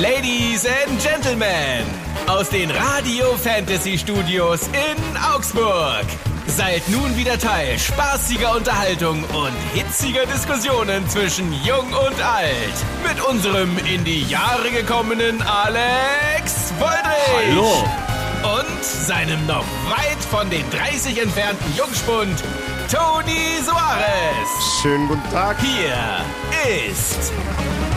Ladies and Gentlemen, aus den Radio Fantasy Studios in Augsburg. Seid nun wieder Teil spaßiger Unterhaltung und hitziger Diskussionen zwischen Jung und Alt. Mit unserem in die Jahre gekommenen Alex Woldrich. Hallo. Und seinem noch weit von den 30 entfernten Jungspund, Toni Soares. Schönen guten Tag. Hier ist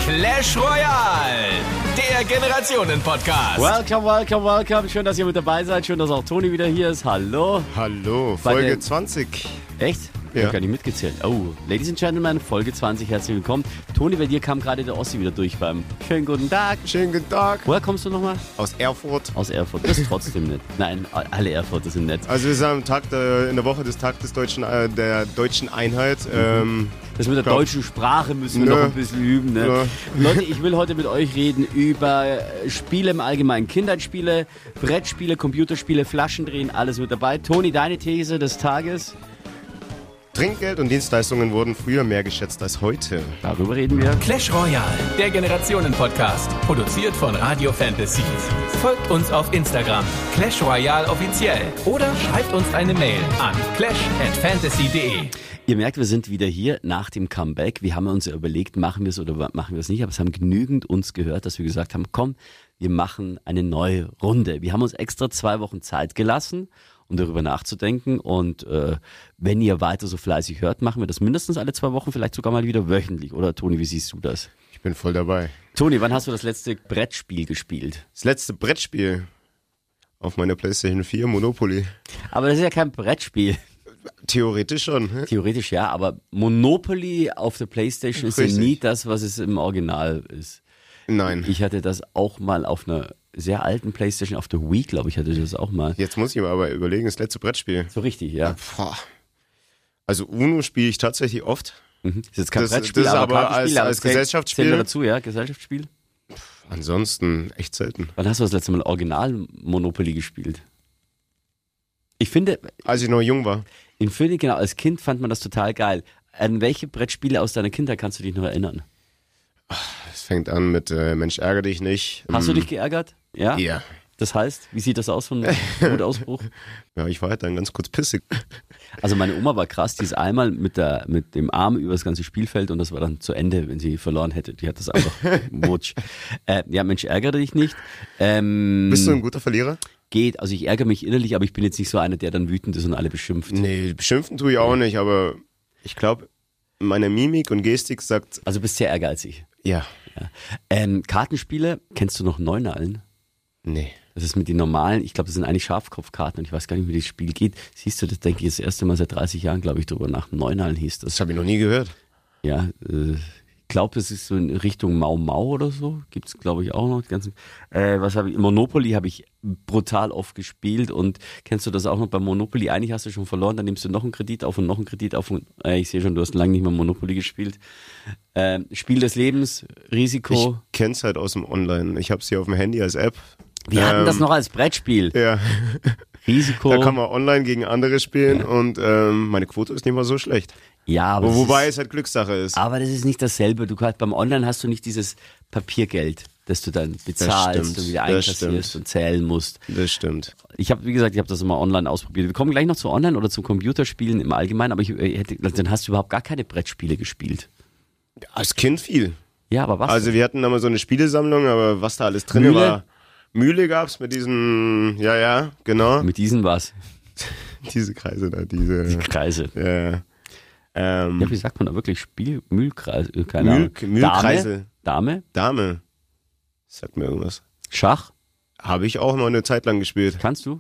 Clash Royale, der Generationen-Podcast. Welcome, welcome, welcome. Schön, dass ihr mit dabei seid. Schön, dass auch Toni wieder hier ist. Hallo. Hallo, Bei Folge den- 20. Echt? Ich Ja. hab gar nicht mitgezählt. Oh, Ladies and Gentlemen, Folge 20, herzlich willkommen. Toni, bei dir kam gerade der Ossi wieder durch beim schönen guten Tag. Schönen guten Tag. Woher kommst du nochmal? Aus Erfurt. Aus Erfurt. Das ist trotzdem nett. Nein, alle Erfurter sind nett. Also wir sind am Tag der, in der Woche des Tag des deutschen, äh, der deutschen Einheit. Mhm. Ähm, Das mit der Glaub- deutschen Sprache müssen wir Nö. noch ein bisschen üben. Ne? Leute, ich will heute mit euch reden über äh, Spiele im Allgemeinen. Kindheitsspiele, Brettspiele, Computerspiele, Flaschendrehen, alles mit dabei. Toni, deine These des Tages? Trinkgeld und Dienstleistungen wurden früher mehr geschätzt als heute. Darüber reden wir. Clash Royale, der Generationen-Podcast. Produziert von Radio Fantasy. Folgt uns auf Instagram, Clash Royale offiziell. Oder schreibt uns eine Mail an clash@fantasy.de. Ihr merkt, wir sind wieder hier nach dem Comeback. Wir haben uns ja überlegt, machen wir es oder machen wir es nicht, aber es haben genügend uns gehört, dass wir gesagt haben, komm, wir machen eine neue Runde. Wir haben uns extra zwei Wochen Zeit gelassen, um darüber nachzudenken. Und äh, wenn ihr weiter so fleißig hört, machen wir das mindestens alle zwei Wochen, vielleicht sogar mal wieder wöchentlich. Oder Toni, wie siehst du das? Ich bin voll dabei. Toni, wann hast du das letzte Brettspiel gespielt? Das letzte Brettspiel auf meiner PlayStation 4, Monopoly. Aber das ist ja kein Brettspiel. Theoretisch schon. Theoretisch ja, aber Monopoly auf der Playstation ist ja Richtig. nie das, was es im Original ist. Nein. Ich hatte das auch mal auf einer sehr alten Playstation, auf der Wii, glaube ich, hatte ich das auch mal. Jetzt muss ich mir aber überlegen, das letzte Brettspiel. So richtig, ja. Boah. Also Uno spiele ich tatsächlich oft. Mhm. Das ist jetzt kein Das- Brettspiel, das aber als- aber als zählt- Gesellschaftsspiel. Dazu, ja, Gesellschaftsspiel. Ansonsten echt selten. Wann hast du das letzte Mal Original Monopoly gespielt? Ich finde, Als ich noch jung war. in Philly, genau, als Kind fand man das total geil. An welche Brettspiele aus deiner Kindheit kannst du dich noch erinnern? Es fängt an mit äh, Mensch, ärgere dich nicht. Hast du Ähm, dich geärgert? Ja? Ja. Das heißt, wie sieht das aus von Wutausbruch? Ja, ich war halt dann ganz kurz pissig. Also meine Oma war krass, die ist einmal mit, der, mit dem Arm über das ganze Spielfeld und das war dann zu Ende, wenn sie verloren hätte. Die hat das einfach wutsch. Äh, ja, Mensch, ärgere dich nicht. Ähm, Bist du ein guter Verlierer? geht, also ich ärgere mich innerlich, aber ich bin jetzt nicht so einer, der dann wütend ist und alle beschimpft. Nee, beschimpfen tue ich auch nicht, aber ich glaube, meine Mimik und Gestik sagt, Also du bist sehr ehrgeizig. ja, Ja. Ähm, Kartenspiele, kennst du noch Neunalen? Nee. Das ist mit den normalen, ich glaube, das sind eigentlich Schafkopfkarten und ich weiß gar nicht, wie das Spiel geht. Siehst du, das denke ich das erste Mal seit 30 Jahren, glaube ich, drüber nach. Neunalen hieß das. Das habe ich noch nie gehört. Ja, äh, ich glaube, es ist so in Richtung Mau Mau oder so. Gibt's glaube ich, auch noch. Ganzen, äh, was habe ich? Monopoly habe ich brutal oft gespielt und kennst du das auch noch bei Monopoly? Eigentlich hast du schon verloren, dann nimmst du noch einen Kredit auf und noch einen Kredit auf und äh, ich sehe schon, du hast lange nicht mehr Monopoly gespielt. Ähm, Spiel des Lebens, Ich Risiko. kenn's halt aus dem Online. Ich habe sie auf dem Handy als App. Wir hatten das Ähm, noch als Brettspiel. Ja, Risiko. da kann man online gegen andere spielen und ähm, meine Quote ist nicht mal so schlecht. ja, aber das Wobei ist, es halt Glückssache ist. aber das ist nicht dasselbe. Du kannst beim Online hast du nicht dieses Papiergeld, das du dann bezahlst und wieder einkassierst und zählen musst. Das stimmt. Ich habe, wie gesagt, ich habe das immer online ausprobiert. Wir kommen gleich noch zu Online oder zu Computerspielen im Allgemeinen, aber ich äh, hätte, dann hast du überhaupt gar keine Brettspiele gespielt. Als Kind viel. Ja, aber was? Also wir hatten da mal so eine Spielesammlung, aber was da alles drin Mühle? war. Mühle gab's mit diesen, ja, ja, genau. Mit diesen was? Diese Kreise da, diese. Kreise. Ja. Ähm, Ja, wie sagt man da wirklich? Spiel, Mühlkreis, äh, keine Mühl- Ahnung. Mühlkreise. Dame, Dame, Dame. Sagt mir irgendwas. Schach, Habe ich auch mal eine Zeit lang gespielt. kannst du?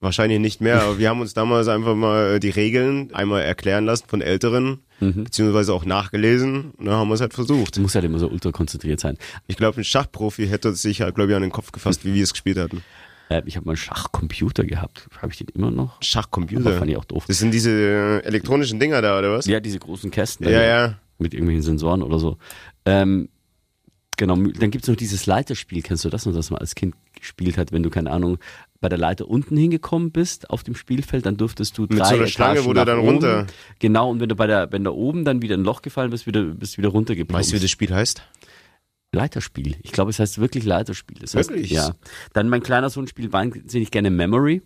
Wahrscheinlich nicht mehr, aber wir haben uns damals einfach mal äh, die Regeln einmal erklären lassen von Älteren, Mhm. beziehungsweise auch nachgelesen und dann haben wir es halt versucht. Du musst halt immer so ultra konzentriert sein. Ich glaube, ein Schachprofi hätte sich halt, glaube ich, an den Kopf gefasst, wie wir es gespielt hatten. Äh, ich habe mal einen Schachcomputer gehabt. Habe ich den immer noch? Aber Schachcomputer. fand ich auch doof. Das sind diese äh, elektronischen Dinger da, oder was? Ja, diese großen Kästen. ja. ja. Mit irgendwelchen Sensoren oder so. Ähm, genau, dann gibt's noch dieses Leiterspiel. Kennst du das noch, das man als Kind gespielt hat, wenn du, keine Ahnung, bei der Leiter unten hingekommen bist auf dem Spielfeld, dann durftest du drei Mit so einer du nach dann oben. runter- Genau, und wenn du bei der, wenn da oben dann wieder ein Loch gefallen bist, wieder, bist wieder runtergekommen. Weißt du, wie das Spiel heißt? Leiterspiel. Ich glaube, es heißt wirklich Leiterspiel. Das heißt, Wirklich? Ja. Dann mein kleiner Sohn spielt wahnsinnig gerne Memory.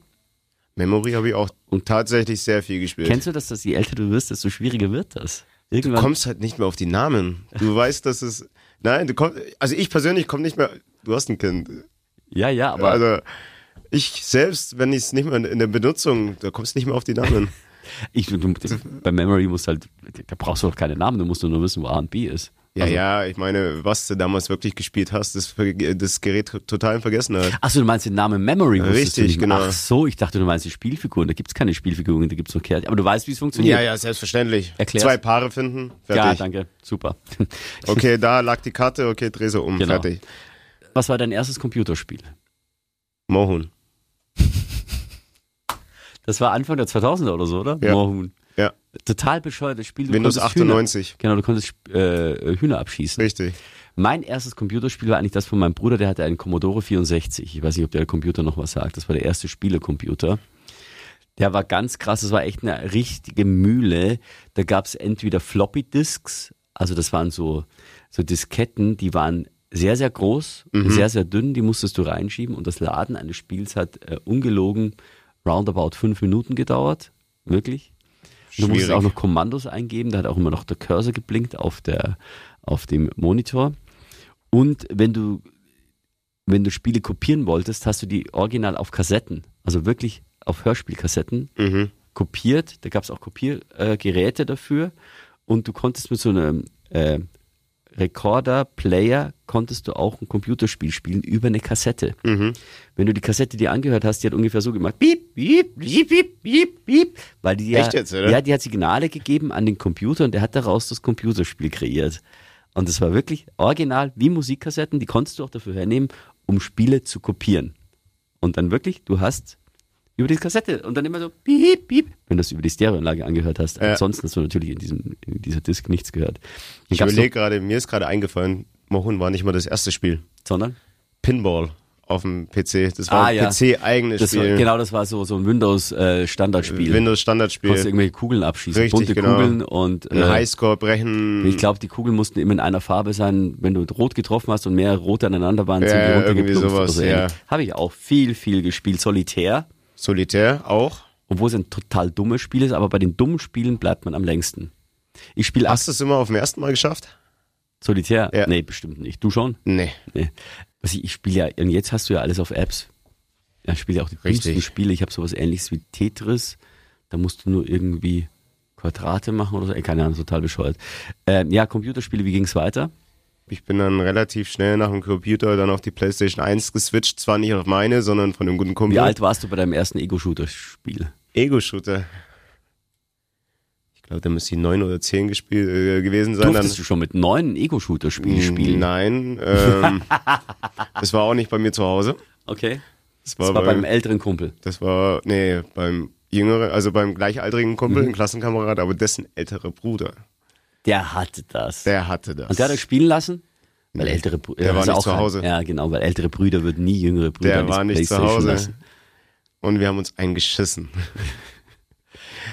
Memory habe ich auch tatsächlich sehr viel gespielt. Kennst du das, dass je älter du wirst, desto schwieriger wird das? du Irgendwann. kommst halt nicht mehr auf die Namen. Du weißt, dass es. Nein, du kommst. Also ich persönlich komme nicht mehr. Du hast ein Kind. ja, ja, aber also ich selbst, wenn ich es nicht mehr in der Benutzung, da kommst du nicht mehr auf die Namen. ich, du, bei Memory musst halt, da brauchst du doch keine Namen, du musst nur wissen, wo A und B ist. Ja, Also- ja, ich meine, was du damals wirklich gespielt hast, das, das Gerät total in Vergessenheit. Achso, du meinst den Namen Memory, Richtig, genau. Ach so, ich dachte, du meinst die Spielfiguren. Da gibt's keine Spielfiguren, da gibt's nur Kärtchen. Aber du weißt, wie es funktioniert. Ja, ja, selbstverständlich. Erklär's. Zwei Paare finden, Ja, fertig. danke. Super. okay, da lag die Karte, okay, dreh sie um, Genau. fertig. Was war dein erstes Computerspiel? Mohun. Das war Anfang der 2000er oder so, oder? Ja. Moorhuhn. Ja, Total bescheuertes Spiel. Du Windows konntest Hühner- 98. Genau, du konntest äh, Hühner abschießen. Richtig. Mein erstes Computerspiel war eigentlich das von meinem Bruder, der hatte einen Commodore 64. Ich weiß nicht, ob der Computer noch was sagt. Das war der erste Spielecomputer. Der war ganz krass, das war echt eine richtige Mühle. Da gab's entweder Floppy Disks, also das waren so, so Disketten, die waren sehr, sehr groß, sehr, sehr dünn, die musstest du reinschieben und das Laden eines Spiels hat äh, ungelogen roundabout fünf Minuten gedauert. Wirklich. Du musstest Schwierig. auch noch Kommandos eingeben, da hat auch immer noch der Cursor geblinkt auf der, auf dem Monitor. Und wenn du, wenn du Spiele kopieren wolltest, hast du die original auf Kassetten, also wirklich auf Hörspielkassetten Mhm. kopiert. Da gab es auch Kopiergeräte äh, dafür. Und du konntest mit so einem äh, Recorder, Player, konntest du auch ein Computerspiel spielen über eine Kassette. Mhm. Wenn du die Kassette dir angehört hast, die hat ungefähr so gemacht, piep, piep, piep, piep, piep, piep, weil die ja, Echt jetzt, oder? ja, die hat Signale gegeben an den Computer und der hat daraus das Computerspiel kreiert. Und das war wirklich original wie Musikkassetten, die konntest du auch dafür hernehmen, um Spiele zu kopieren. Und dann wirklich, du hast über die Kassette und dann immer so piep, piep, wenn du das über die Stereoanlage angehört hast. Ja. Ansonsten hast du natürlich in, diesem, in dieser Disc nichts gehört. Ich Gab's überlege gerade, mir ist gerade eingefallen, Mohun war nicht mal das erste Spiel. sondern Pinball auf dem PC. Das war Ah, ein ja. PC-eigenes das war, Spiel. genau, das war so, so ein Windows-Standardspiel. Windows Standardspiel. konntest du irgendwelche Kugeln abschießen, Richtig, bunte genau. Kugeln und äh, Highscore brechen. ich glaube, die Kugeln mussten immer in einer Farbe sein. Wenn du rot getroffen hast und mehr rote aneinander waren, sind Ja, die ja, irgendwie sowas, oder so ja. Habe ich auch viel, viel gespielt. Solitär, Solitär auch. obwohl es ein total dummes Spiel ist, aber bei den dummen Spielen bleibt man am längsten. Ich spiele Hast du es immer auf dem ersten Mal geschafft? Solitär? Ja. Nee, bestimmt nicht. Du schon? Nee. Nee. Was ich, ich spiele ja, und jetzt hast du ja alles auf Apps. Ja, ich spiele ja auch die dümmsten Spiele. Ich habe sowas ähnliches wie Tetris. Da musst du nur irgendwie Quadrate machen oder so. Ey, keine Ahnung, total bescheuert. Ähm, ja, Computerspiele, wie ging's weiter? Ich bin dann relativ schnell nach dem Computer dann auf die PlayStation 1 geswitcht. Zwar nicht auf meine, sondern von einem guten Kumpel. Wie alt warst du bei deinem ersten Ego-Shooter-Spiel? Ego-Shooter. Ich glaube, da müsste ich neun oder zehn gespielt, äh, gewesen sein. Durftest du schon mit neun ein Ego-Shooter-Spiel spielen? Nein, ähm, das war auch nicht bei mir zu Hause. Okay. Das war, Das war beim, beim älteren Kumpel. das war, nee, beim jüngeren, also beim gleichaltrigen Kumpel, Mhm. ein Klassenkamerad, aber dessen älterer Bruder, Der hatte das. der hatte das. Und der hat euch spielen lassen? Weil ältere Brüder. der war nicht zu Hause. Ja, genau, weil ältere Brüder würden nie jüngere Brüder Der war nicht zu Hause. lassen. Und wir haben uns eingeschissen.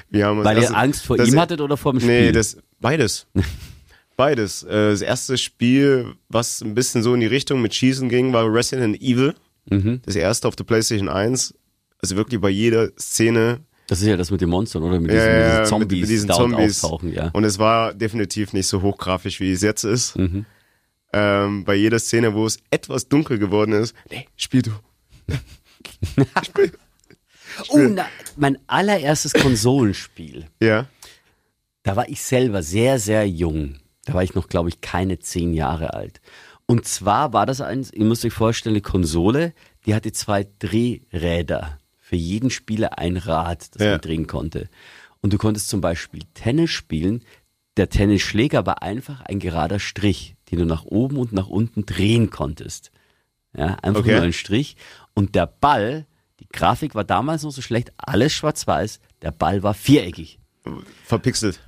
Wir haben uns Weil ihr erst- Angst vor ihm hattet oder vor dem Spiel? Nee, das, beides. beides. Äh, Das erste Spiel, was ein bisschen so in die Richtung mit Schießen ging, war Resident Evil. Mhm. Das erste auf der PlayStation 1. Also wirklich bei jeder Szene. Das ist ja das mit den Monstern, oder? Mit diesen, ja, ja, diesen Zombies, mit, diesen Zombies. auftauchen, ja. Und es war definitiv nicht so hochgrafisch, wie es jetzt ist. Mhm. Ähm, bei jeder Szene, wo es etwas dunkel geworden ist, nee, spiel du. spiel. Oh, na, mein allererstes Konsolenspiel. Ja. Da war ich selber sehr, sehr jung. Da war ich noch, glaube ich, keine zehn Jahre alt. Und zwar war das eins, ihr müsst euch vorstellen, eine Konsole, die hatte zwei Drehräder. Für jeden Spieler ein Rad, das Ja. man drehen konnte. Und du konntest zum Beispiel Tennis spielen. Der Tennisschläger war einfach ein gerader Strich, den du nach oben und nach unten drehen konntest. Ja, einfach Okay. nur ein Strich. Und der Ball, die Grafik war damals noch so schlecht, alles schwarz-weiß, der Ball war viereckig. Verpixelt.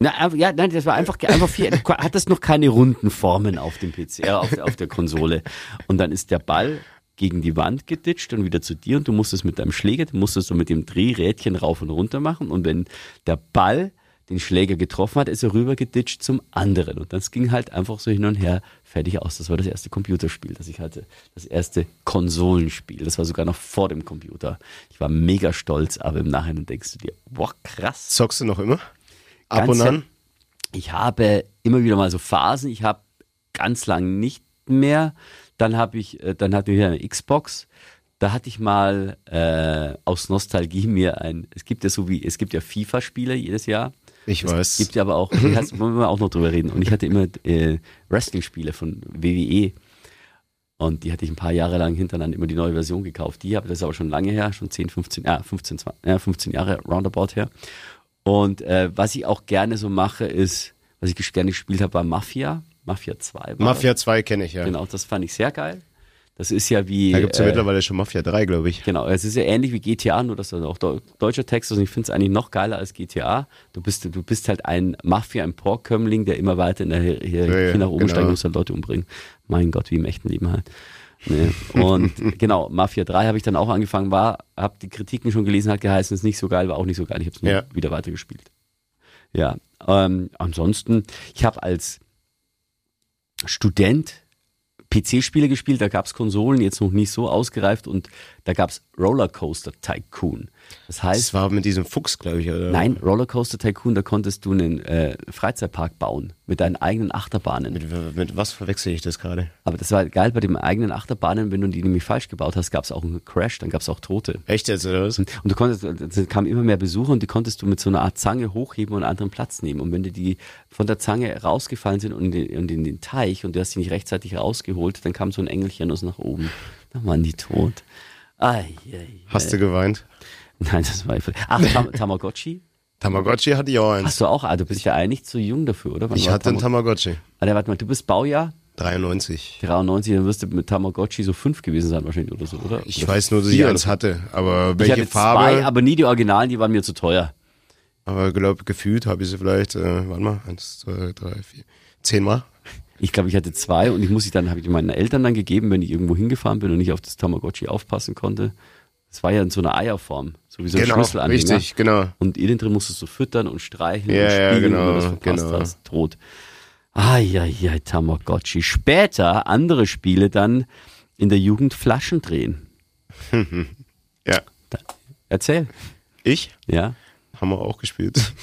Na, ja, nein, das war einfach, einfach du hattest noch keine runden Formen auf dem PC, äh, auf, auf der Konsole. Und dann ist der Ball gegen die Wand geditscht und wieder zu dir und du musstest mit deinem Schläger, du musstest so mit dem Drehrädchen rauf und runter machen und wenn der Ball den Schläger getroffen hat, ist er rübergeditscht zum anderen. Und das ging halt einfach so hin und her fertig aus. Das war das erste Computerspiel, das ich hatte. Das erste Konsolenspiel. Das war sogar noch vor dem Computer. Ich war mega stolz, aber im Nachhinein denkst du dir, boah, krass. Zockst du noch immer? Ab Ganz und an? Ich habe immer wieder mal so Phasen. Ich habe ganz lang nicht mehr. Dann habe ich, äh, dann hatte ich eine Xbox. Da hatte ich mal äh, aus Nostalgie mir ein. Es gibt ja so wie es gibt ja FIFA-Spiele jedes Jahr. Ich Es weiß. gibt ja aber auch, heißt, wollen wir auch noch drüber reden. Und ich hatte immer äh, Wrestling-Spiele von WWE. Und die hatte ich ein paar Jahre lang hintereinander immer die neue Version gekauft. Die habe das ist aber schon lange her, schon 10, 15, ja, 15, 20, ja, 15 Jahre roundabout her. Und äh, was ich auch gerne so mache, ist, was ich gerne gespielt habe, war Mafia. Mafia 2. War Mafia 2 kenne ich ja. Genau, das fand ich sehr geil. Das ist ja wie. Da gibt's ja äh, mittlerweile schon Mafia 3, glaube ich. Genau, es ist ja ähnlich wie GTA, nur dass da auch deu- deutscher Text ist und ich finde es eigentlich noch geiler als GTA. Du bist, du bist halt ein Mafia, ein Porkkömmling, der immer weiter in der Hier- Hierarchie Ja, nach oben genau. steigt und muss halt Leute umbringen. Mein Gott, wie im echten Leben halt. Ne? Und genau, Mafia 3 habe ich dann auch angefangen, war, habe die Kritiken schon gelesen, hat geheißen, ist nicht so geil, war auch nicht so geil. Ich habe es Ja. wieder weitergespielt. Ja, ähm, ansonsten, ich habe als Student PC-Spiele gespielt, da gab's Konsolen, jetzt noch nicht so ausgereift und da gab's Rollercoaster Tycoon. Das heißt, Das war mit diesem Fuchs, glaube ich, oder? nein, Rollercoaster Tycoon, da konntest du einen äh, Freizeitpark bauen mit deinen eigenen Achterbahnen. Mit, mit was verwechsel ich das gerade? Aber das war geil bei den eigenen Achterbahnen, wenn du die nämlich falsch gebaut hast, gab's auch einen Crash, dann gab's auch Tote. Echt jetzt, oder was? Und du konntest, es kamen immer mehr Besucher und die konntest du mit so einer Art Zange hochheben und einen anderen Platz nehmen. Und wenn die, die von der Zange rausgefallen sind und in, den, und in den Teich und du hast sie nicht rechtzeitig rausgeholt, dann kam so ein Engelchen aus nach oben. Dann waren die tot. Ai, ai, Hast du geweint? Nein, das war einfach. Ach, Tam Tamagotchi? Tamagotchi hatte ich auch eins. Hast du auch? Ah, du bist ja eigentlich zu jung dafür, oder? Wann Ich hatte einen Tama- Tamagotchi. Alter, warte mal, du bist Baujahr 93. 93, dann wirst du mit Tamagotchi so fünf gewesen sein wahrscheinlich oder so, oder? Ich oder weiß nur, dass ich eins hatte. Aber welche ich hatte Farbe? zwei, aber nie die Originalen, die waren mir zu teuer. Aber glaube gefühlt habe ich sie vielleicht, äh, warte mal, eins, zwei, drei, vier, zehnmal. Ich glaube, ich hatte zwei und ich muss sie dann, habe ich meinen Eltern dann gegeben, wenn ich irgendwo hingefahren bin und nicht auf das Tamagotchi aufpassen konnte. Das war ja in so einer Eierform, so wie so ein Genau, Schlüsselanhänger. richtig, genau. Und innen drin musstest du füttern und streicheln Ja, und ja, spielen, genau, wenn du das verpasst genau. hast, tot. Ai, Tamagotchi. Später andere Spiele dann in der Jugend Flaschen drehen. Ja. Da, erzähl. Ich? Ja. Haben wir auch gespielt.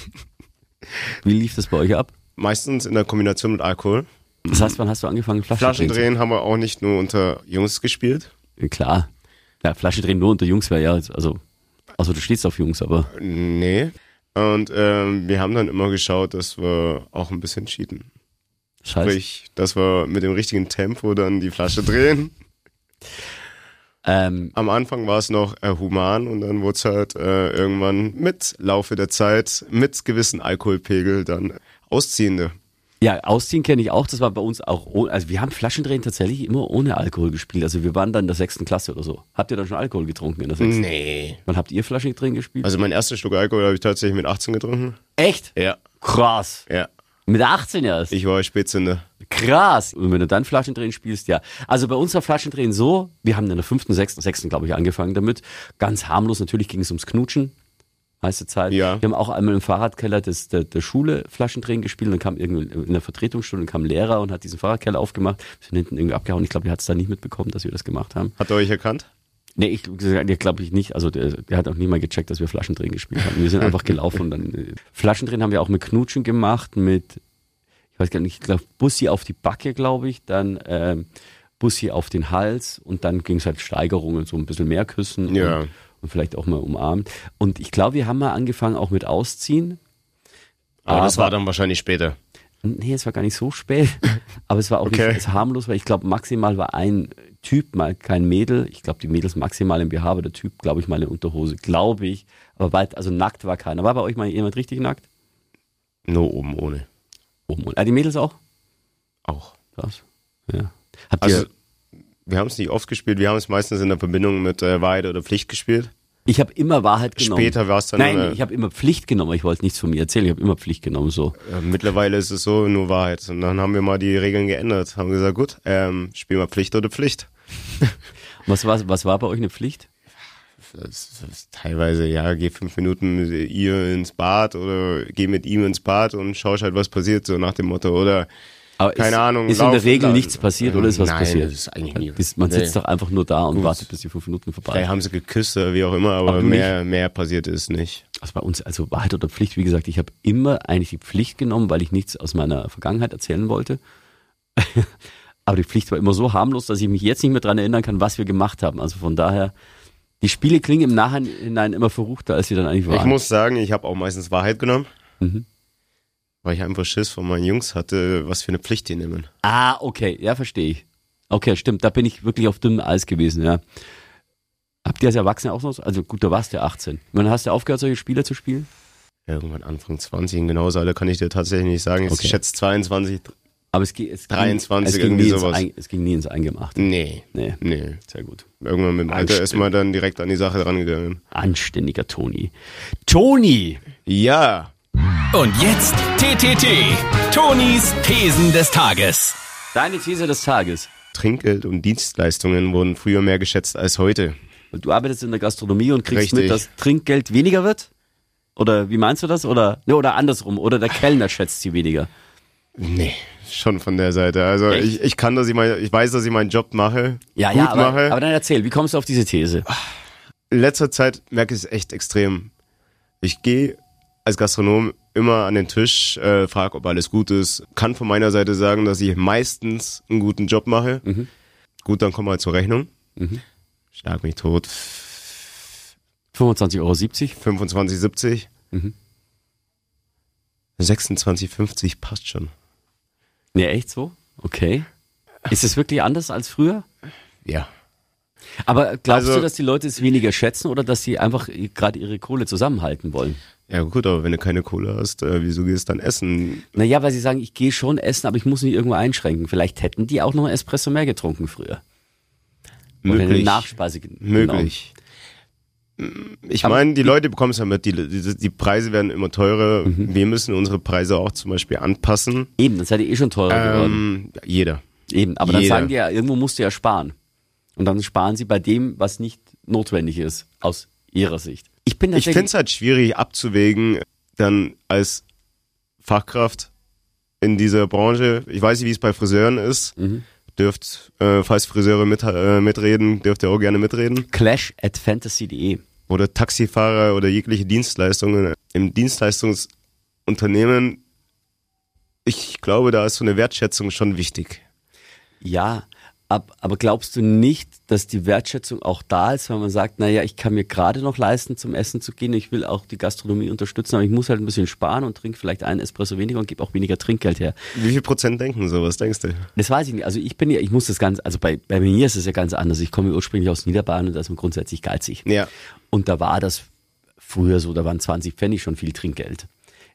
Wie lief das bei euch ab? Meistens in der Kombination mit Alkohol. Das heißt, wann hast du angefangen, Flaschen, Flaschen drehen? drehen haben wir auch nicht nur unter Jungs gespielt. Klar. Ja, Flaschen drehen nur unter Jungs wäre ja, also, also du stehst auf Jungs, aber Nee. Und ähm, wir haben dann immer geschaut, dass wir auch ein bisschen cheaten. scheiße. Sprich, dass wir mit dem richtigen Tempo dann die Flasche drehen. Ähm, Am Anfang war es noch äh, human und dann wurde es halt äh, irgendwann mit Laufe der Zeit, mit gewissen Alkoholpegel dann ausziehende. Ja, Ausziehen kenne ich auch. Das war bei uns auch. ohne- Also wir haben Flaschendrehen tatsächlich immer ohne Alkohol gespielt. Also wir waren dann in der sechsten Klasse oder so. Habt ihr dann schon Alkohol getrunken in der sechsten? Nee. Wann habt ihr Flaschendrehen gespielt? Also mein erster Schluck Alkohol habe ich tatsächlich mit 18 getrunken. Echt? Ja. Krass. Ja. Mit 18 erst. Ich war Spätzünder. Krass. Und wenn du dann Flaschendrehen spielst, ja. Also bei uns war Flaschendrehen so, wir haben in der fünften, sechsten, sechsten, glaube ich, angefangen damit. Ganz harmlos, natürlich ging es ums Knutschen. Meiste Zeit. Ja. Wir haben auch einmal im Fahrradkeller des, der, der Schule Flaschendrehen gespielt. Dann kam irgendwie in der Vertretungsstunde kam ein Lehrer und hat diesen Fahrradkeller aufgemacht. Wir sind hinten irgendwie abgehauen. Ich glaube, er hat es da nicht mitbekommen, dass wir das gemacht haben. Hat er euch erkannt? Nee, ich der glaube ich nicht. Also der, der hat auch nie mal gecheckt, dass wir Flaschendrehen gespielt haben. Wir sind einfach gelaufen und dann äh, Flaschendrehen haben wir auch mit Knutschen gemacht, mit ich weiß gar nicht, ich glaube Bussi auf die Backe, glaube ich, dann ähm, Bussi auf den Hals und dann ging es halt Steigerungen, so ein bisschen mehr küssen Ja. und, und vielleicht auch mal umarmt. Und ich glaube, wir haben mal angefangen auch mit Ausziehen. Aber, das Aber- war dann wahrscheinlich später. Nee, es war gar nicht so spät, aber es war auch Okay. nicht harmlos, weil ich glaube, maximal war ein Typ, mal kein Mädel. Ich glaube, die Mädels maximal im BH, aber der Typ, glaube ich, mal in Unterhose, glaube ich. Aber weit, also nackt war keiner. War bei euch mal jemand richtig nackt? Nur oben ohne. Oben. und- Ah, die Mädels auch? Auch. Krass. Ja. Habt Also, ihr, wir haben es nicht oft gespielt. Wir haben es meistens in der Verbindung mit äh, Wahrheit oder Pflicht gespielt. ich habe immer Wahrheit genommen. Später war es dann. Nein, äh, ich habe immer Pflicht genommen. Ich wollte nichts von mir erzählen. Ich habe immer Pflicht genommen. So. äh, mittlerweile ist es so, nur Wahrheit. Und dann haben wir mal die Regeln geändert. Haben gesagt, gut, ähm, spiel mal Pflicht oder Pflicht. Was war, was war bei euch eine Pflicht? das ist teilweise, ja, geh fünf Minuten mit ihr ins Bad oder geh mit ihm ins Bad und schaust halt, was passiert, so nach dem Motto. Oder Aber Keine ist, Ahnung, Ist in der Regel nichts passiert oder ist was Nein, passiert? das ist eigentlich nie- Bis- Man sitzt Nee. doch einfach nur da und Gut. wartet, bis die fünf Minuten vorbei vielleicht haben sie geküsst oder wie auch immer, aber, mehr, mehr passiert ist nicht. Also bei uns, also Wahrheit oder Pflicht, wie gesagt, ich habe immer eigentlich die Pflicht genommen, weil ich nichts aus meiner Vergangenheit erzählen wollte. Aber die Pflicht war immer so harmlos, dass ich mich jetzt nicht mehr dran erinnern kann, was wir gemacht haben. Also von daher, die Spiele klingen im Nachhinein immer verruchter, als sie dann eigentlich waren. Ich muss sagen, ich habe auch meistens Wahrheit genommen, Mhm. Weil ich einfach Schiss von meinen Jungs hatte, was für eine Pflicht die nehmen. ah, okay, ja, verstehe ich. Okay, stimmt, da bin ich wirklich auf dünnem Eis gewesen, ja. Habt ihr als Erwachsene auch noch, so- also gut, da warst du ja 18. Wann hast du aufgehört, solche Spiele zu spielen? Irgendwann Anfang 20, und genauso Alter kann ich dir tatsächlich nicht sagen. Ich Okay. schätze 22. Aber es, ge- es ging, 23, es ging irgendwie nie ins sowas. Ein, es ging nie ins Eingemachte. Nee, Nee, nee. sehr gut. Irgendwann mit dem Alter ist man dann direkt an die Sache rangegangen. Anständiger Toni. Toni! Ja, Und jetzt TTT, Tonis Thesen des Tages. Deine These des Tages. Trinkgeld und Dienstleistungen wurden früher mehr geschätzt als heute. Und Du arbeitest in der Gastronomie und kriegst Richtig. mit, dass Trinkgeld weniger wird? Oder wie meinst du das? Oder, ne, oder andersrum. Oder der Kellner schätzt sie weniger. Nee, schon von der Seite. Also Echt? ich, ich kann, dass ich mein, ich weiß, dass ich meinen Job mache, Ja, gut ja, aber, mache. aber dann erzähl, wie kommst du auf diese These? In letzter Zeit merke ich es echt extrem. Ich gehe als Gastronom immer an den Tisch, äh, frage, ob alles gut ist, kann von meiner Seite sagen, dass ich meistens einen guten Job mache. Mhm. Gut, dann kommen wir zur Rechnung. Schlag mich tot. 25,70 Euro. 25,70. Mhm. 26,50 passt schon. Ne, echt so? Okay. Ist es wirklich anders als früher? Ja. Aber glaubst Also- du, dass die Leute es weniger schätzen oder dass sie einfach gerade ihre Kohle zusammenhalten wollen? Ja gut, aber wenn du keine Kohle hast, äh, wieso gehst du dann essen? Naja, weil sie sagen, ich gehe schon essen, aber ich muss mich irgendwo einschränken. Vielleicht hätten die auch noch einen Espresso mehr getrunken früher. Oder eine Möglich. Nachspeise gen- Möglich. Ich meine, die Leute bekommen es ja mit, die, die, die Preise werden immer teurer. Mhm. Wir müssen unsere Preise auch zum Beispiel anpassen. Eben, das seid ihr eh schon teurer geworden. Ähm, jeder. Eben, aber dann jeder. sagen die ja, irgendwo musst du ja sparen. Und dann sparen sie bei dem, was nicht notwendig ist, aus ihrer Sicht. Ich bin Ich finde es halt schwierig abzuwägen, dann als Fachkraft in dieser Branche. Ich weiß nicht, wie es bei Friseuren ist. Mhm. Dürft, äh, falls Friseure mit, äh, mitreden, dürft ihr auch gerne mitreden. clash at fantasy.de. Oder Taxifahrer oder jegliche Dienstleistungen. Im Dienstleistungsunternehmen, ich glaube, da ist so eine Wertschätzung schon wichtig. Ja, aber glaubst du nicht, dass die Wertschätzung auch da ist, wenn man sagt, naja, ich kann mir gerade noch leisten, zum Essen zu gehen, ich will auch die Gastronomie unterstützen, aber ich muss halt ein bisschen sparen und trinke vielleicht einen Espresso weniger und gebe auch weniger Trinkgeld her. Wie viel Prozent denken so? Was denkst du? Das weiß ich nicht. Also ich bin ja, ich muss das ganz, also bei, bei mir ist es ja ganz anders. Ich komme ursprünglich aus Niederbayern und da ist man grundsätzlich geizig. Ja. Und da war das früher so, da waren 20 Pfennig schon viel Trinkgeld.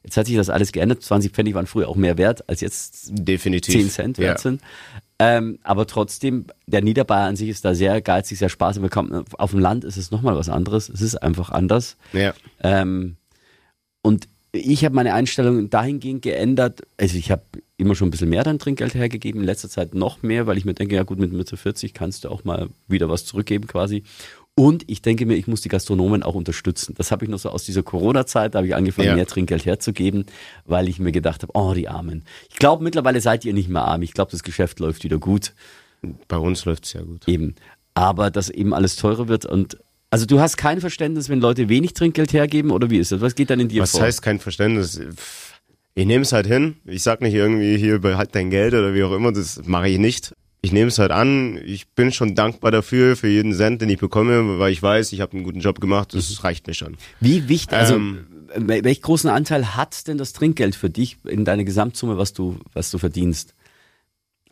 Jetzt hat sich das alles geändert. 20 Pfennig waren früher auch mehr wert, als jetzt Definitiv. 10 Cent wert ja. sind. Ähm, aber trotzdem, der Niederbayer an sich ist da sehr geizig, sehr spaßig. bekommen. Auf dem Land ist es nochmal was anderes. Es ist einfach anders. Ja. Ähm, und ich habe meine Einstellung dahingehend geändert. Also ich habe immer schon ein bisschen mehr dann Trinkgeld hergegeben, in letzter Zeit noch mehr, weil ich mir denke, ja gut, mit Mitte 40 kannst du auch mal wieder was zurückgeben quasi. Und ich denke mir, ich muss die Gastronomen auch unterstützen. Das habe ich noch so aus dieser Corona-Zeit, da habe ich angefangen, Ja. mehr Trinkgeld herzugeben, weil ich mir gedacht habe, oh, die Armen. Ich glaube, mittlerweile seid ihr nicht mehr arm. Ich glaube, das Geschäft läuft wieder gut. Bei uns läuft's ja gut. Eben. Aber dass eben alles teurer wird und also du hast kein Verständnis, wenn Leute wenig Trinkgeld hergeben oder wie ist das? Was geht dann in dir Was vor? heißt kein Verständnis? Ich nehme es halt hin. Ich sag nicht irgendwie hier behalt dein Geld oder wie auch immer. Das mache ich nicht. Ich nehme es halt an. Ich bin schon dankbar dafür für jeden Cent, den ich bekomme, weil ich weiß, ich habe einen guten Job gemacht. Das reicht mir schon. Wie wichtig, also Ähm, wel- welch großen Anteil hat denn das Trinkgeld für dich in deiner Gesamtsumme, was du, was du verdienst?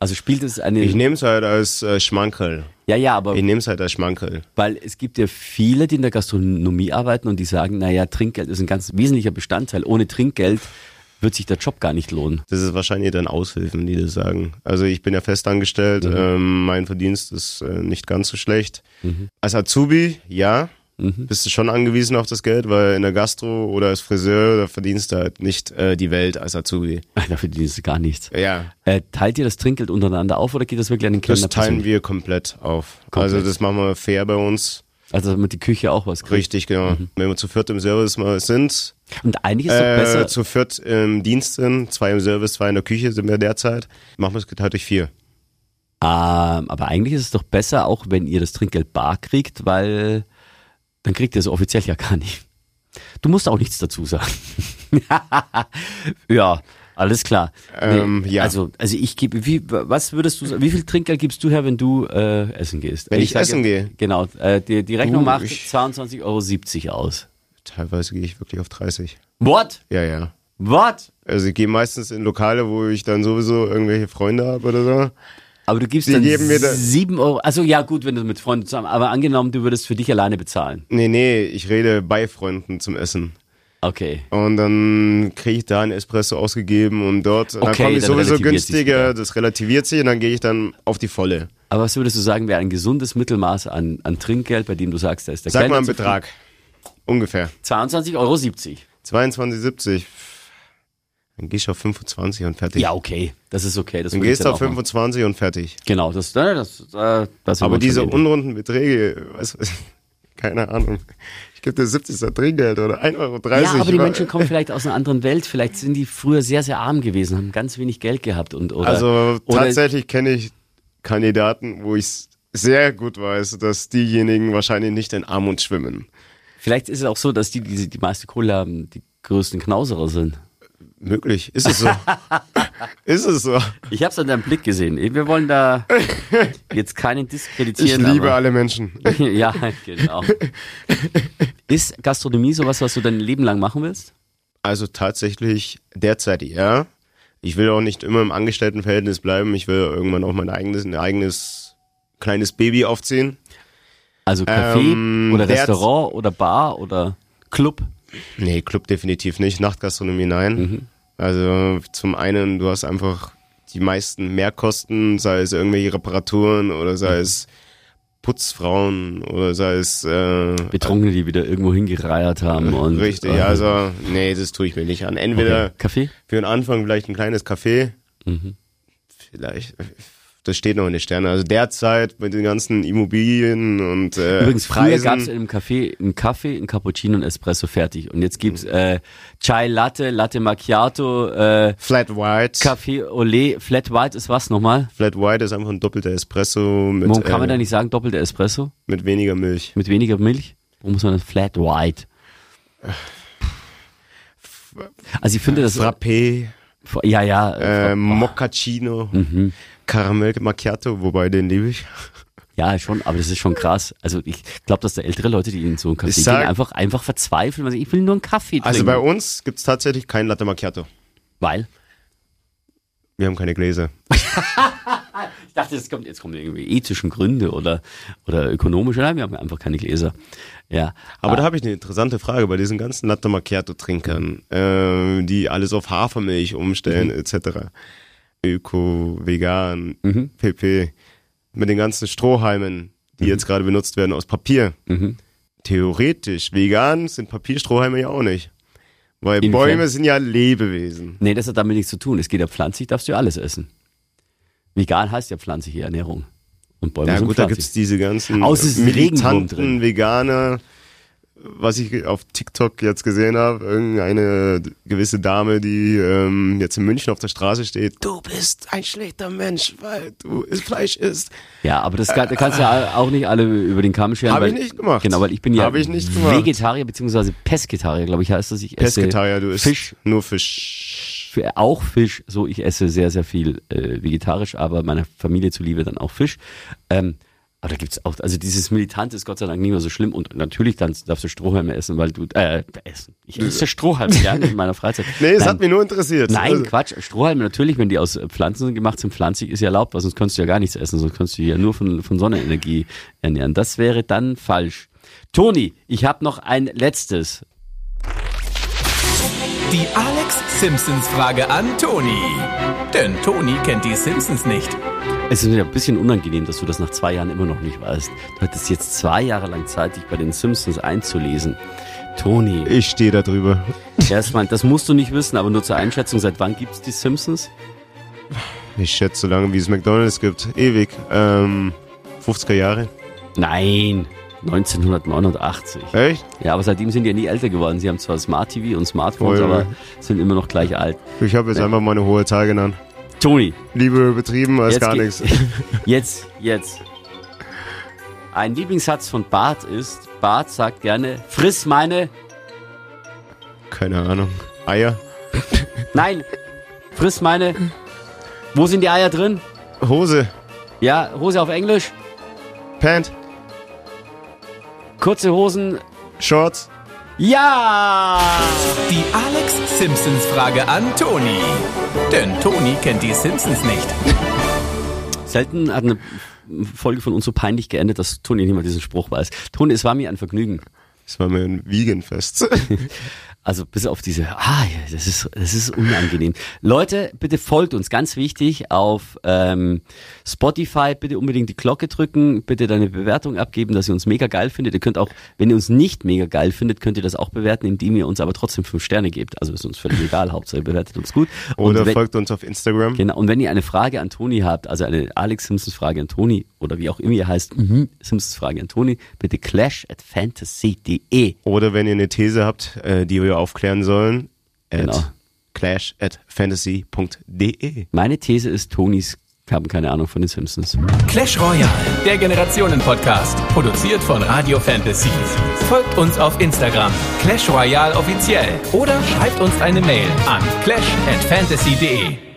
Also spielt es eine, Ich nehme es halt als äh, Schmankerl. ja, ja, aber Ich nehme es halt als Schmankerl. weil es gibt ja viele, die in der Gastronomie arbeiten und die sagen, naja, Trinkgeld ist ein ganz wesentlicher Bestandteil. Ohne Trinkgeld wird sich der Job gar nicht lohnen. Das ist wahrscheinlich dann Aushilfen, die das sagen. Also ich bin ja festangestellt, ähm, mein Verdienst ist äh, nicht ganz so schlecht. Als Azubi, ja, bist du schon angewiesen auf das Geld, weil in der Gastro oder als Friseur, da verdienst du halt nicht äh, die Welt als Azubi. Dafür verdienst du gar nichts. Ja, Äh, teilt ihr das Trinkgeld untereinander auf oder geht das wirklich an den das Kellner teilen persönlich? wir komplett auf. Komplett. Also das machen wir fair bei uns. Also damit die Küche auch was kriegt. Richtig, genau. Mhm. Wenn wir zu viert im Service mal sind, Und eigentlich ist es doch äh, besser. zu viert im Dienst sind, zwei im Service, zwei in der Küche sind wir derzeit, machen wir es geteilt durch vier. Ähm, aber eigentlich ist es doch besser, auch wenn ihr das Trinkgeld bar kriegt, weil dann kriegt ihr es offiziell ja gar nicht. Du musst auch nichts dazu sagen. ja, alles klar. Ähm, ja. Also, also ich gebe, wie, was würdest du, wie viel Trinkgeld gibst du her, wenn du äh, essen gehst? Wenn ich sage- essen gehe? Genau, äh, die, die Rechnung Uh, macht ich- 22,70 Euro aus. Teilweise gehe ich wirklich auf 30. What? Ja, ja. What? Also ich gehe meistens in Lokale, wo ich dann sowieso irgendwelche Freunde habe oder so. Aber du gibst Die dann geben mir da- 7 Euro. Also ja, gut, wenn du mit Freunden zusammen, aber angenommen, du würdest für dich alleine bezahlen. Nee, nee, ich rede bei Freunden zum Essen. Okay. Und dann kriege ich da einen Espresso ausgegeben und dort, und dann Okay, komme ich dann sowieso günstiger, das relativiert sich und dann gehe ich dann auf die volle. Aber was würdest du sagen, wäre ein gesundes Mittelmaß an, an Trinkgeld, bei dem du sagst, da ist der Sag Kellner mal einen? Betrag. Ungefähr. 22,70 Euro. 22,70. Dann gehst du auf 25 und fertig. Ja, okay. Das ist okay. Das Dann gehst du auf auch machen. 25 und fertig. Genau, das, äh, das, äh, das sind wir Aber diese unrunden Beträge, was, keine Ahnung. Ich gebe dir 70 Cent Trinkgeld oder 1,30 Euro. Ja, aber die Menschen kommen vielleicht aus einer anderen Welt. Vielleicht sind die früher sehr, sehr arm gewesen, haben ganz wenig Geld gehabt und oder. Also oder, tatsächlich kenne ich Kandidaten, wo ich sehr gut weiß, dass diejenigen wahrscheinlich nicht in Armut schwimmen. Vielleicht ist es auch so, dass die, die die meiste Kohle haben, die größten Knauserer sind. Möglich. Ist es so? ist es so? Ich habe es an deinem Blick gesehen. Wir wollen da jetzt keinen Ich diskreditieren. liebe aber, alle Menschen. ja, genau. Ist Gastronomie sowas, was du dein Leben lang machen willst? Also tatsächlich derzeit ja. Ich will auch nicht immer im Angestelltenverhältnis bleiben. Ich will irgendwann auch mein eigenes, ein eigenes kleines Baby aufziehen. Also Café Ähm, oder der- Restaurant oder Bar oder Club? Nee, Club definitiv nicht. Nachtgastronomie nein. Mhm. Also zum einen, du hast einfach die meisten Mehrkosten, sei es irgendwelche Reparaturen oder sei es Putzfrauen oder sei es äh, Betrunkene, die wieder irgendwo hingereiert haben und richtig. äh, Also nee, das tue ich mir nicht an. Entweder okay. Kaffee? für den Anfang vielleicht ein kleines Café, Mhm. vielleicht. Das steht noch in den Sternen. Also derzeit mit den ganzen Immobilien und äh, Übrigens, früher gab es in einem Café einen Kaffee, einen Cappuccino und Espresso fertig. Und jetzt gibt's äh, Chai Latte, Latte Macchiato, äh, Flat White. Café Olé, Flat White ist was nochmal? Flat White ist einfach ein doppelter Espresso mit, Warum kann man äh, da nicht sagen doppelter Espresso? mit weniger Milch. Mit weniger Milch? Warum muss man das Flat White? Also ich finde das... Frappé, Ja, ja. äh, äh, Moccacino, Mhm. Karamell Macchiato, wobei den liebe ich. Ja, schon, aber das ist schon krass. Also ich glaube, dass da ältere Leute, die in so einen Kaffee gehen, sag- einfach, einfach verzweifeln, weil sie, ich will nur einen Kaffee trinken. Also bei uns gibt's tatsächlich kein Latte Macchiato. Weil? Wir haben keine Gläser. Ich dachte, jetzt kommt, jetzt kommen irgendwie ethischen Gründe oder, oder ökonomische. Nein, wir haben einfach keine Gläser. Ja. Aber Ah, da habe ich eine interessante Frage bei diesen ganzen Latte Macchiato-Trinkern, äh, die alles auf Hafermilch umstellen, Mhm. etc. Öko, vegan, Mhm. pp. Mit den ganzen Strohhalmen, die jetzt gerade benutzt werden aus Papier. Mhm. Theoretisch, vegan sind Papierstrohhalme ja auch nicht. Weil Inwiefern? Bäume sind ja Lebewesen. Nee, das hat damit nichts zu tun. Es geht ja pflanzlich, darfst du ja alles essen. Vegan heißt ja pflanzliche Ernährung. Und Bäume Ja sind gut, da pflanzlich. gibt's diese ganzen Außer es ist Regenwurm drin. militanten Veganer, was ich auf TikTok jetzt gesehen habe, irgendeine gewisse Dame, die ähm, jetzt in München auf der Straße steht. Du bist ein schlechter Mensch, weil du Fleisch isst. Ja, aber das kann, da kannst du ja auch nicht alle über den Kamm scheren. Hab weil, ich nicht gemacht. Genau, weil ich bin ja Hab ich nicht gemacht. Vegetarier beziehungsweise Pesketarier, glaube ich, heißt das. Ich esse Pesketarier, du isst Fisch, nur Fisch. für, auch Fisch. So, ich esse sehr, sehr viel äh, vegetarisch, aber meiner Familie zuliebe dann auch Fisch. Ähm, aber da gibt's auch, also dieses Militante ist Gott sei Dank nicht mehr so schlimm und natürlich dann darfst du Strohhalme essen, weil du, äh, essen. Ich esse Strohhalme gerne in meiner Freizeit. Nee, es Nein. hat mich nur interessiert. Nein, Also, Quatsch. Strohhalme natürlich, wenn die aus Pflanzen gemacht sind, pflanzlich ist ja erlaubt, weil sonst könntest du ja gar nichts essen, sonst könntest du ja nur von, von Sonnenenergie ernähren. Das wäre dann falsch. Toni, ich habe noch ein letztes. Die Alex Simpsons Frage an Toni. Denn Toni kennt die Simpsons nicht. Es ist mir ein bisschen unangenehm, dass du das nach zwei Jahren immer noch nicht weißt. Du hattest jetzt zwei Jahre lang Zeit, dich bei den Simpsons einzulesen. Toni, ich stehe da drüber. erstmal, das musst du nicht wissen, aber nur zur Einschätzung, seit wann gibt's die Simpsons? Ich schätze, so lange wie es McDonalds gibt. Ewig. Ähm, 50er Jahre. Nein, 1989. Echt? Ja, aber seitdem sind die ja nie älter geworden. Sie haben zwar Smart TV und Smartphones, Ui, ui. aber sind immer noch gleich alt. Ich habe jetzt einfach mal eine hohe Zahl genannt. Toni, Lieber übertrieben als jetzt, gar nichts. jetzt, jetzt. Ein Lieblingssatz von Bart ist, Bart sagt gerne, friss meine, Keine Ahnung. Eier? nein, friss meine, wo sind die Eier drin? Hose? Ja, Hose auf Englisch, Pant? kurze Hosen, Shorts? Ja! Die Alex Simpsons Frage an Toni. Denn Toni kennt die Simpsons nicht. Selten hat eine Folge von uns so peinlich geendet, dass Toni nicht mal diesen Spruch weiß. Toni, es war mir ein Vergnügen. Das war mir ein Vegan-Fest. Also bis auf diese, ah, das ist, das ist unangenehm. Leute, bitte folgt uns, ganz wichtig, auf ähm, Spotify, bitte unbedingt die Glocke drücken, bitte deine Bewertung abgeben, dass ihr uns mega geil findet. Ihr könnt auch, wenn ihr uns nicht mega geil findet, könnt ihr das auch bewerten, indem ihr uns aber trotzdem fünf Sterne gebt. Also ist uns völlig egal, Hauptsache ihr bewertet uns gut. Oder wenn, folgt uns auf Instagram. Genau, und wenn ihr eine Frage an Toni habt, also eine Alex Simpsons Frage an Toni oder wie auch immer ihr heißt, Mhm. Simpsons Frage an Toni, bitte clash at fantasy.de. Oder wenn ihr eine These habt, äh, die wir aufklären sollen, at Genau. clash at fantasy.de. Meine These ist, Tonis haben keine Ahnung von den Simpsons. Clash Royale, der Generationen-Podcast. Produziert von Radio Fantasy. Folgt uns auf Instagram, Clash Royale offiziell. Oder schreibt uns eine Mail an clash@fantasy.de.